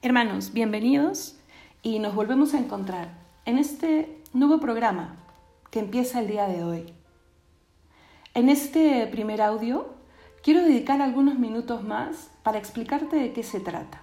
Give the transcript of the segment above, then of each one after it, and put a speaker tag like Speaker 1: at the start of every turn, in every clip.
Speaker 1: Hermanos, bienvenidos y nos volvemos a encontrar en este nuevo programa que empieza el día de hoy. En este primer audio quiero dedicar algunos minutos más para explicarte de qué se trata.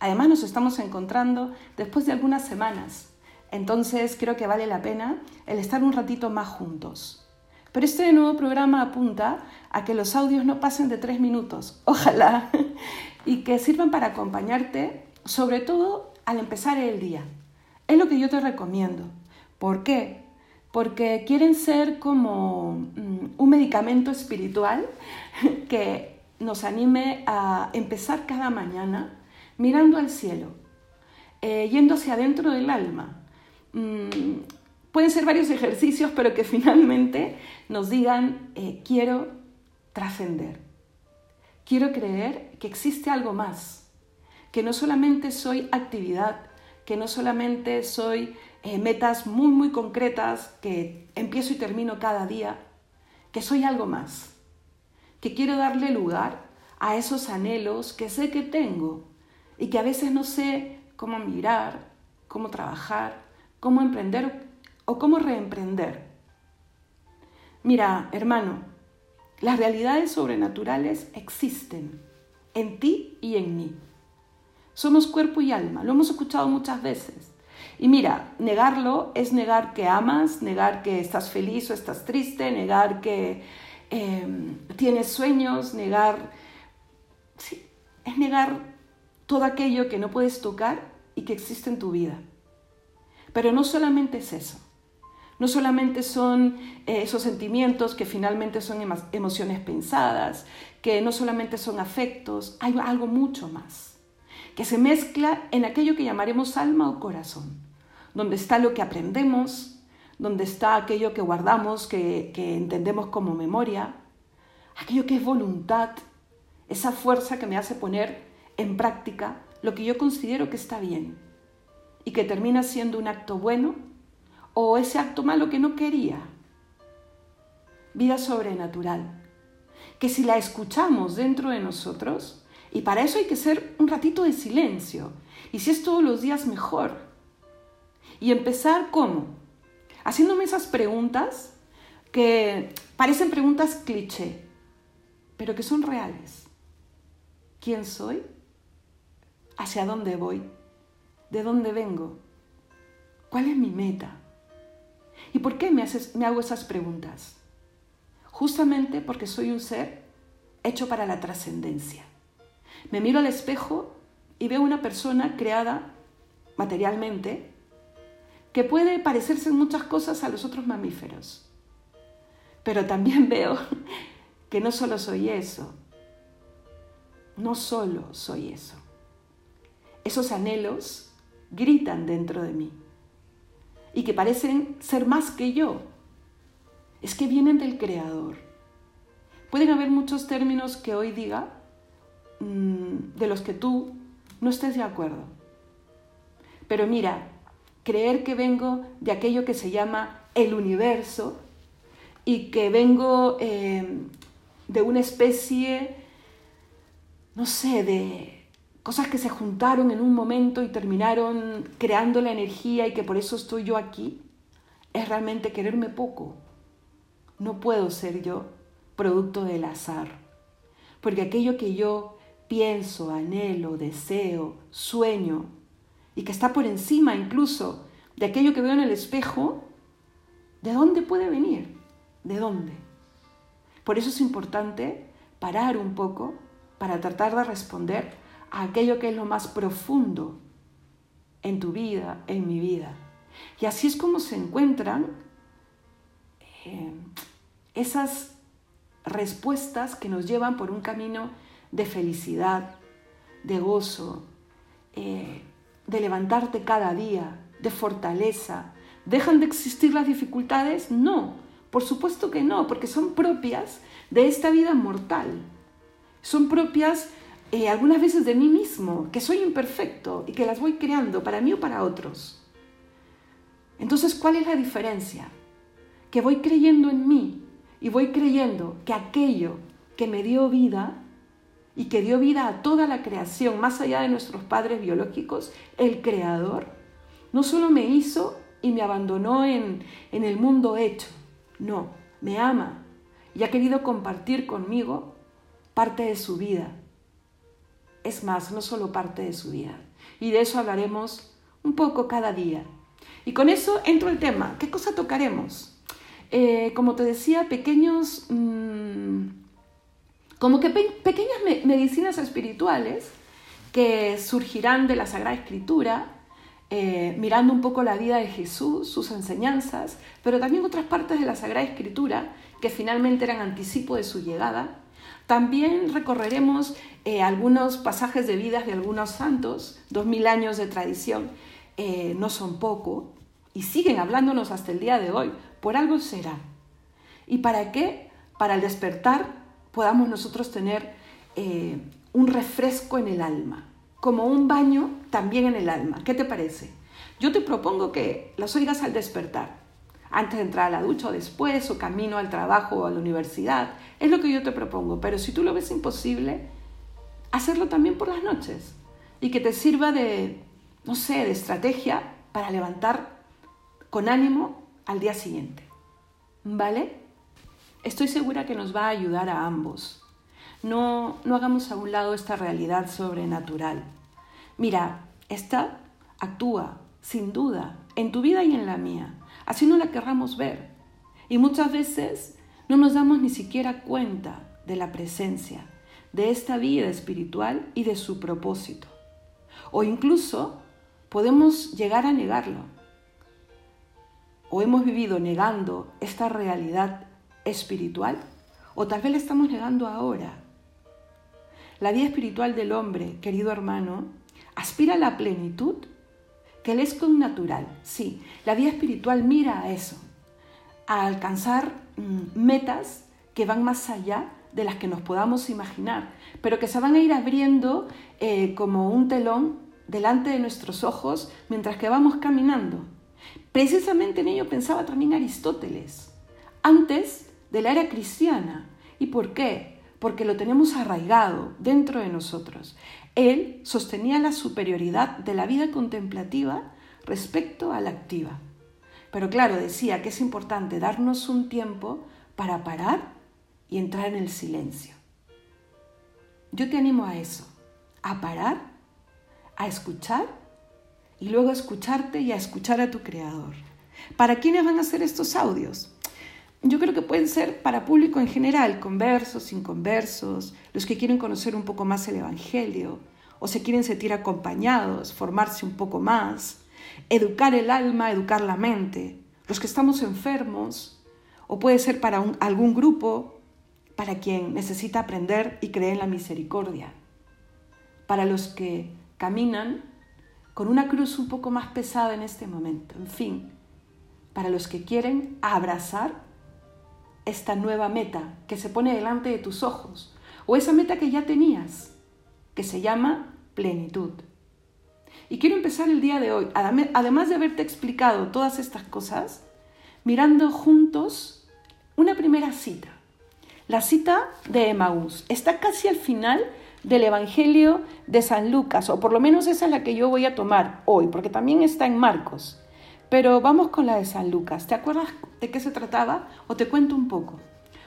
Speaker 1: Además nos estamos encontrando después de algunas semanas, entonces creo que vale la pena el estar un ratito más juntos. Pero este nuevo programa apunta a que los audios no pasen de tres minutos, ojalá, y que sirvan para acompañarte sobre todo al empezar el día. Es lo que yo te recomiendo. ¿Por qué? Porque quieren ser como mm, un medicamento espiritual que nos anime a empezar cada mañana mirando al cielo, eh, yendo hacia adentro del alma. Mm, pueden ser varios ejercicios, pero que finalmente nos digan, eh, quiero trascender, quiero creer que existe algo más que no solamente soy actividad, que no solamente soy eh, metas muy, muy concretas que empiezo y termino cada día, que soy algo más, que quiero darle lugar a esos anhelos que sé que tengo y que a veces no sé cómo mirar, cómo trabajar, cómo emprender o cómo reemprender. Mira, hermano, las realidades sobrenaturales existen en ti y en mí. Somos cuerpo y alma, lo hemos escuchado muchas veces. Y mira, negarlo es negar que amas, negar que estás feliz o estás triste, negar que em, tienes sueños, negar... Sí, es negar todo aquello que no puedes tocar y que existe en tu vida. Pero no solamente es eso. No solamente son eh, esos sentimientos que finalmente son emociones pensadas, que no solamente son afectos, hay algo mucho más que se mezcla en aquello que llamaremos alma o corazón, donde está lo que aprendemos, donde está aquello que guardamos, que, entendemos como memoria, aquello que es voluntad, esa fuerza que me hace poner en práctica lo que yo considero que está bien y que termina siendo un acto bueno o ese acto malo que no quería. Vida sobrenatural, que si la escuchamos dentro de nosotros, y para eso hay que ser un ratito de silencio. Y si es todos los días, mejor. Y empezar cómo? Haciéndome esas preguntas que parecen preguntas cliché, pero que son reales. ¿Quién soy? ¿Hacia dónde voy? ¿De dónde vengo? ¿Cuál es mi meta? ¿Y por qué me, me hago esas preguntas? Justamente porque soy un ser hecho para la trascendencia. Me miro al espejo y veo una persona creada materialmente que puede parecerse en muchas cosas a los otros mamíferos. Pero también veo que no solo soy eso, no solo soy eso. Esos anhelos gritan dentro de mí y que parecen ser más que yo. Es que vienen del Creador. Pueden haber muchos términos que hoy diga Mm, de los que tú no estés de acuerdo. Pero mira, creer que vengo de aquello que se llama el universo y que vengo em, de una especie, no sé, de cosas que se juntaron en un momento y terminaron creando la energía y que por eso estoy yo aquí, es realmente quererme poco. No puedo ser yo producto del azar, porque aquello que yo pienso, anhelo, deseo, sueño, y que está por encima incluso de aquello que veo en el espejo, ¿de dónde puede venir? ¿De dónde? Por eso es importante parar un poco para tratar de responder a aquello que es lo más profundo en tu vida, en mi vida. Y así es como se encuentran eh, esas respuestas que nos llevan por un camino de felicidad, de gozo, eh, de levantarte cada día, de fortaleza. ¿Dejan de existir las dificultades? No, por supuesto que no, porque son propias de esta vida mortal. Son propias eh, algunas veces de mí mismo, que soy imperfecto y que las voy creando para mí o para otros. Entonces, ¿cuál es la diferencia? Que voy creyendo en mí y voy creyendo que aquello que me dio vida y que dio vida a toda la creación, más allá de nuestros padres biológicos, el Creador, no solo me hizo y me abandonó en, en el mundo hecho, no, me ama y ha querido compartir conmigo parte de su vida. Es más, no solo parte de su vida. Y de eso hablaremos un poco cada día. Y con eso entro el tema. ¿Qué cosa tocaremos? Eh, como te decía, pequeños, mmm, como que pe pequeñas me medicinas espirituales que surgirán de la Sagrada Escritura, eh, mirando un poco la vida de Jesús, sus enseñanzas, pero también otras partes de la Sagrada Escritura que finalmente eran anticipo de su llegada. También recorreremos eh, algunos pasajes de vidas de algunos santos, dos mil años de tradición, eh, no son poco, y siguen hablándonos hasta el día de hoy. Por algo será. ¿Y para qué? Para el despertar podamos nosotros tener eh, un refresco en el alma, como un baño también en el alma. ¿Qué te parece? Yo te propongo que las oigas al despertar antes de entrar a la ducha o después, o camino al trabajo o a la universidad. Es lo que yo te propongo, pero si tú lo ves imposible, hacerlo también por las noches y que te sirva de, no sé, de estrategia para levantar con ánimo al día siguiente. ¿Vale? Estoy segura que nos va a ayudar a ambos. No, no hagamos a un lado esta realidad sobrenatural. Mira, esta actúa, sin duda, en tu vida y en la mía así no la querramos ver. Y muchas veces no nos damos ni siquiera cuenta de la presencia de esta vida espiritual y de su propósito. O incluso podemos llegar a negarlo. O hemos vivido negando esta realidad espiritual, o tal vez la estamos negando ahora. La vida espiritual del hombre, querido hermano, aspira a la plenitud que él es con natural. Sí, la vida espiritual mira a eso, a alcanzar mm, metas que van más allá de las que nos podamos imaginar, pero que se van a ir abriendo eh, como un telón delante de nuestros ojos mientras que vamos caminando. Precisamente en ello pensaba también Aristóteles, antes de la era cristiana. ¿Y por qué? Porque lo tenemos arraigado dentro de nosotros. Él sostenía la superioridad de la vida contemplativa respecto a la activa. Pero claro, decía que es importante darnos un tiempo para parar y entrar en el silencio. Yo te animo a eso, a parar, a escuchar y luego a escucharte y a escuchar a tu creador. ¿Para quiénes van a ser estos audios? Yo creo que pueden ser para público en general, conversos, inconversos, los que quieren conocer un poco más el Evangelio, o se quieren sentir acompañados, formarse un poco más, educar el alma, educar la mente, los que estamos enfermos, o puede ser para algún grupo, para quien necesita aprender y creer en la misericordia, para los que caminan con una cruz un poco más pesada en este momento, en fin, para los que quieren abrazar esta nueva meta que se pone delante de tus ojos o esa meta que ya tenías, que se llama plenitud. Y quiero empezar el día de hoy, además de haberte explicado todas estas cosas, mirando juntos una primera cita. La cita de Emaús está casi al final del Evangelio de San Lucas, o por lo menos esa es la que yo voy a tomar hoy, porque también está en Marcos. Pero vamos con la de San Lucas. ¿Te acuerdas de qué se trataba? O te cuento un poco.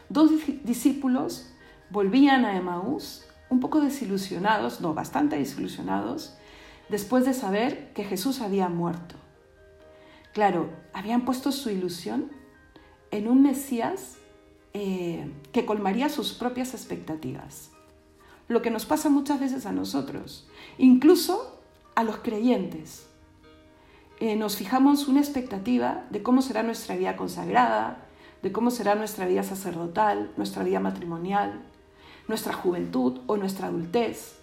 Speaker 1: Dos discípulos volvían a Emaús un poco desilusionados, no, bastante desilusionados, después de saber que Jesús había muerto. Claro, habían puesto su ilusión en un Mesías eh, que colmaría sus propias expectativas. Lo que nos pasa muchas veces a nosotros, incluso a los creyentes. Eh, nos fijamos una expectativa de cómo será nuestra vida consagrada, de cómo será nuestra vida sacerdotal, nuestra vida matrimonial, nuestra juventud o nuestra adultez.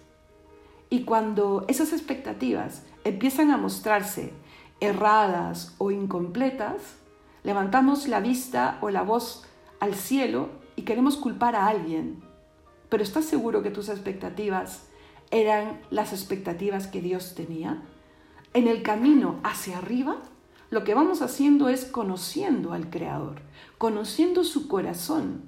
Speaker 1: Y cuando esas expectativas empiezan a mostrarse erradas o incompletas, levantamos la vista o la voz al cielo y queremos culpar a alguien. Pero ¿estás seguro que tus expectativas eran las expectativas que Dios tenía? En el camino hacia arriba, lo que vamos haciendo es conociendo al Creador, conociendo su corazón.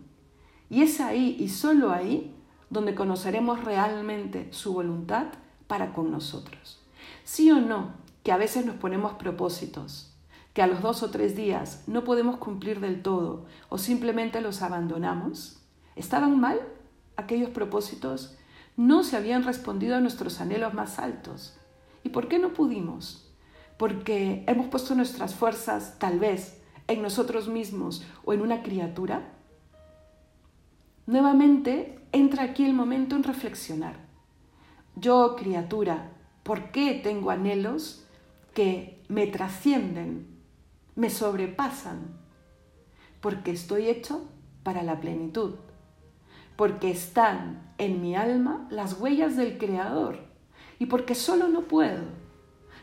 Speaker 1: Y es ahí y solo ahí donde conoceremos realmente su voluntad para con nosotros. Sí o no, que a veces nos ponemos propósitos, que a los dos o tres días no podemos cumplir del todo o simplemente los abandonamos. ¿Estaban mal aquellos propósitos? No se habían respondido a nuestros anhelos más altos. ¿Y por qué no pudimos? Porque hemos puesto nuestras fuerzas, tal vez, en nosotros mismos o en una criatura. Nuevamente entra aquí el momento en reflexionar. Yo, criatura, ¿por qué tengo anhelos que me trascienden, me sobrepasan? Porque estoy hecho para la plenitud, porque están en mi alma las huellas del Creador y porque solo no puedo,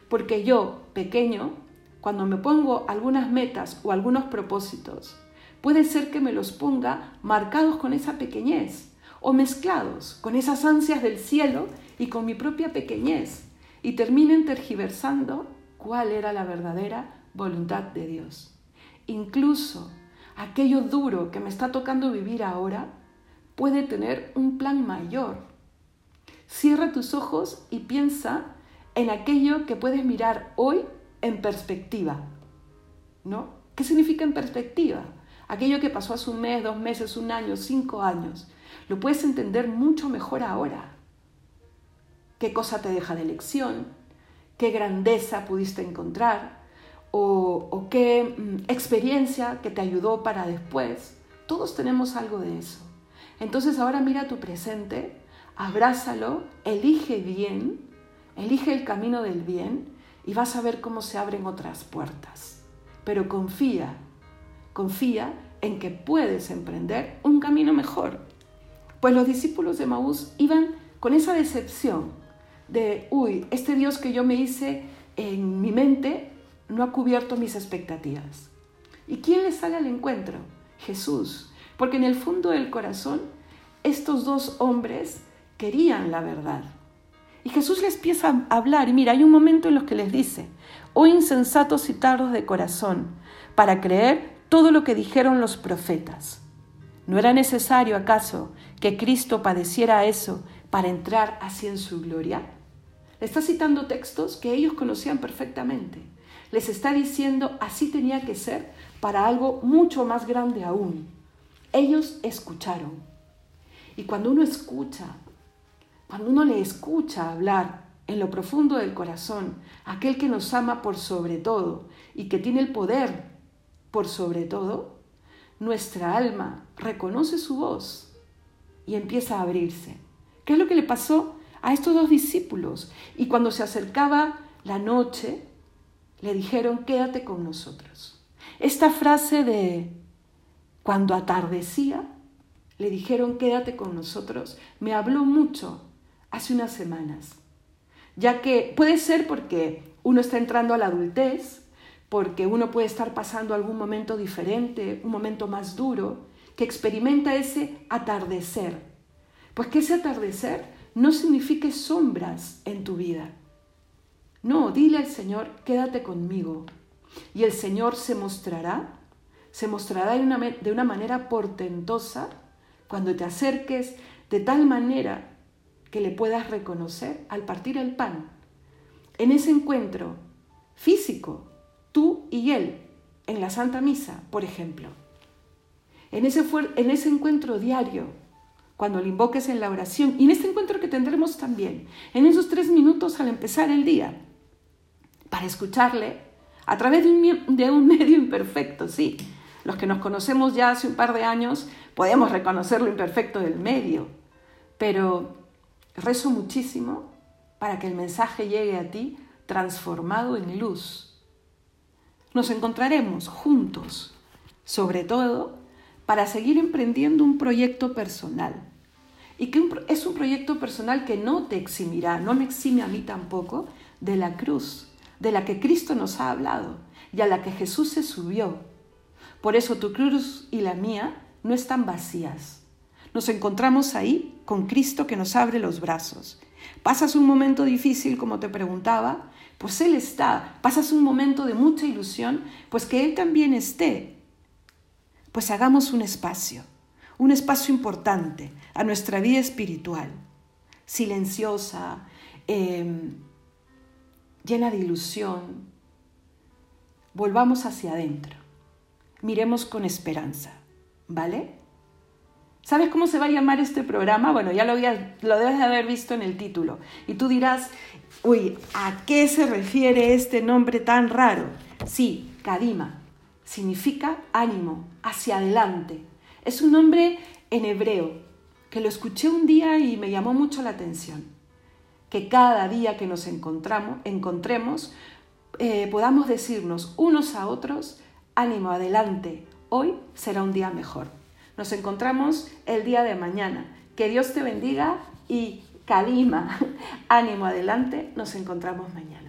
Speaker 1: porque yo, pequeño, cuando me pongo algunas metas o algunos propósitos, puede ser que me los ponga marcados con esa pequeñez o mezclados con esas ansias del cielo y con mi propia pequeñez y terminen tergiversando cuál era la verdadera voluntad de Dios. Incluso aquello duro que me está tocando vivir ahora puede tener un plan mayor. Cierra tus ojos y piensa en aquello que puedes mirar hoy en perspectiva. ¿No? ¿Qué significa en perspectiva? Aquello que pasó hace un mes, dos meses, un año, cinco años. Lo puedes entender mucho mejor ahora. ¿Qué cosa te deja de lección? ¿Qué grandeza pudiste encontrar? ¿O, qué mm, experiencia que te ayudó para después? Todos tenemos algo de eso. Entonces ahora mira tu presente, abrázalo, elige bien, elige el camino del bien y vas a ver cómo se abren otras puertas. Pero confía, confía en que puedes emprender un camino mejor. Pues los discípulos de Maús iban con esa decepción de, uy, este Dios que yo me hice en mi mente no ha cubierto mis expectativas. ¿Y quién les sale al encuentro? Jesús. Porque en el fondo del corazón, estos dos hombres querían la verdad. Y Jesús les empieza a hablar, y mira, hay un momento en los que les dice, oh insensatos y tardos de corazón, para creer todo lo que dijeron los profetas. ¿No era necesario acaso que Cristo padeciera eso para entrar así en su gloria? Le está citando textos que ellos conocían perfectamente. Les está diciendo así tenía que ser para algo mucho más grande aún. Ellos escucharon. Y cuando uno escucha cuando uno le escucha hablar en lo profundo del corazón, aquel que nos ama por sobre todo y que tiene el poder por sobre todo, nuestra alma reconoce su voz y empieza a abrirse. ¿Qué es lo que le pasó a estos dos discípulos? Y cuando se acercaba la noche, le dijeron, quédate con nosotros. Esta frase de cuando atardecía, le dijeron, quédate con nosotros, me habló mucho hace unas semanas, ya que puede ser porque uno está entrando a la adultez, porque uno puede estar pasando algún momento diferente, un momento más duro, que experimenta ese atardecer. Pues que ese atardecer no signifique sombras en tu vida. No, dile al Señor, quédate conmigo. Y el Señor se mostrará, se mostrará de una, de una manera portentosa cuando te acerques de tal manera que le puedas reconocer al partir el pan. En ese encuentro físico, tú y él, en la Santa Misa, por ejemplo. En ese, en ese encuentro diario, cuando le invoques en la oración, y en este encuentro que tendremos también, en esos tres minutos al empezar el día, para escucharle a través de un, de un medio imperfecto, sí. Los que nos conocemos ya hace un par de años podemos reconocer lo imperfecto del medio, pero Rezo muchísimo para que el mensaje llegue a ti transformado en luz. Nos encontraremos juntos, sobre todo, para seguir emprendiendo un proyecto personal. Y que es un proyecto personal que no te eximirá, no me exime a mí tampoco, de la cruz, de la que Cristo nos ha hablado y a la que Jesús se subió. Por eso tu cruz y la mía no están vacías. Nos encontramos ahí con Cristo que nos abre los brazos. Pasas un momento difícil, como te preguntaba, pues Él está. Pasas un momento de mucha ilusión, pues que Él también esté. Pues hagamos un espacio, un espacio importante a nuestra vida espiritual, silenciosa, em, llena de ilusión. Volvamos hacia adentro, miremos con esperanza, ¿vale? ¿Sabes cómo se va a llamar este programa? Bueno, ya lo, debes de haber visto en el título. Y tú dirás, uy, ¿a qué se refiere este nombre tan raro? Sí, Kadima. Significa ánimo, hacia adelante. Es un nombre en hebreo que lo escuché un día y me llamó mucho la atención. Que cada día que nos encontramos, encontremos eh, podamos decirnos unos a otros, ánimo, adelante, hoy será un día mejor. Nos encontramos el día de mañana. Que Dios te bendiga y calima, ánimo adelante, nos encontramos mañana.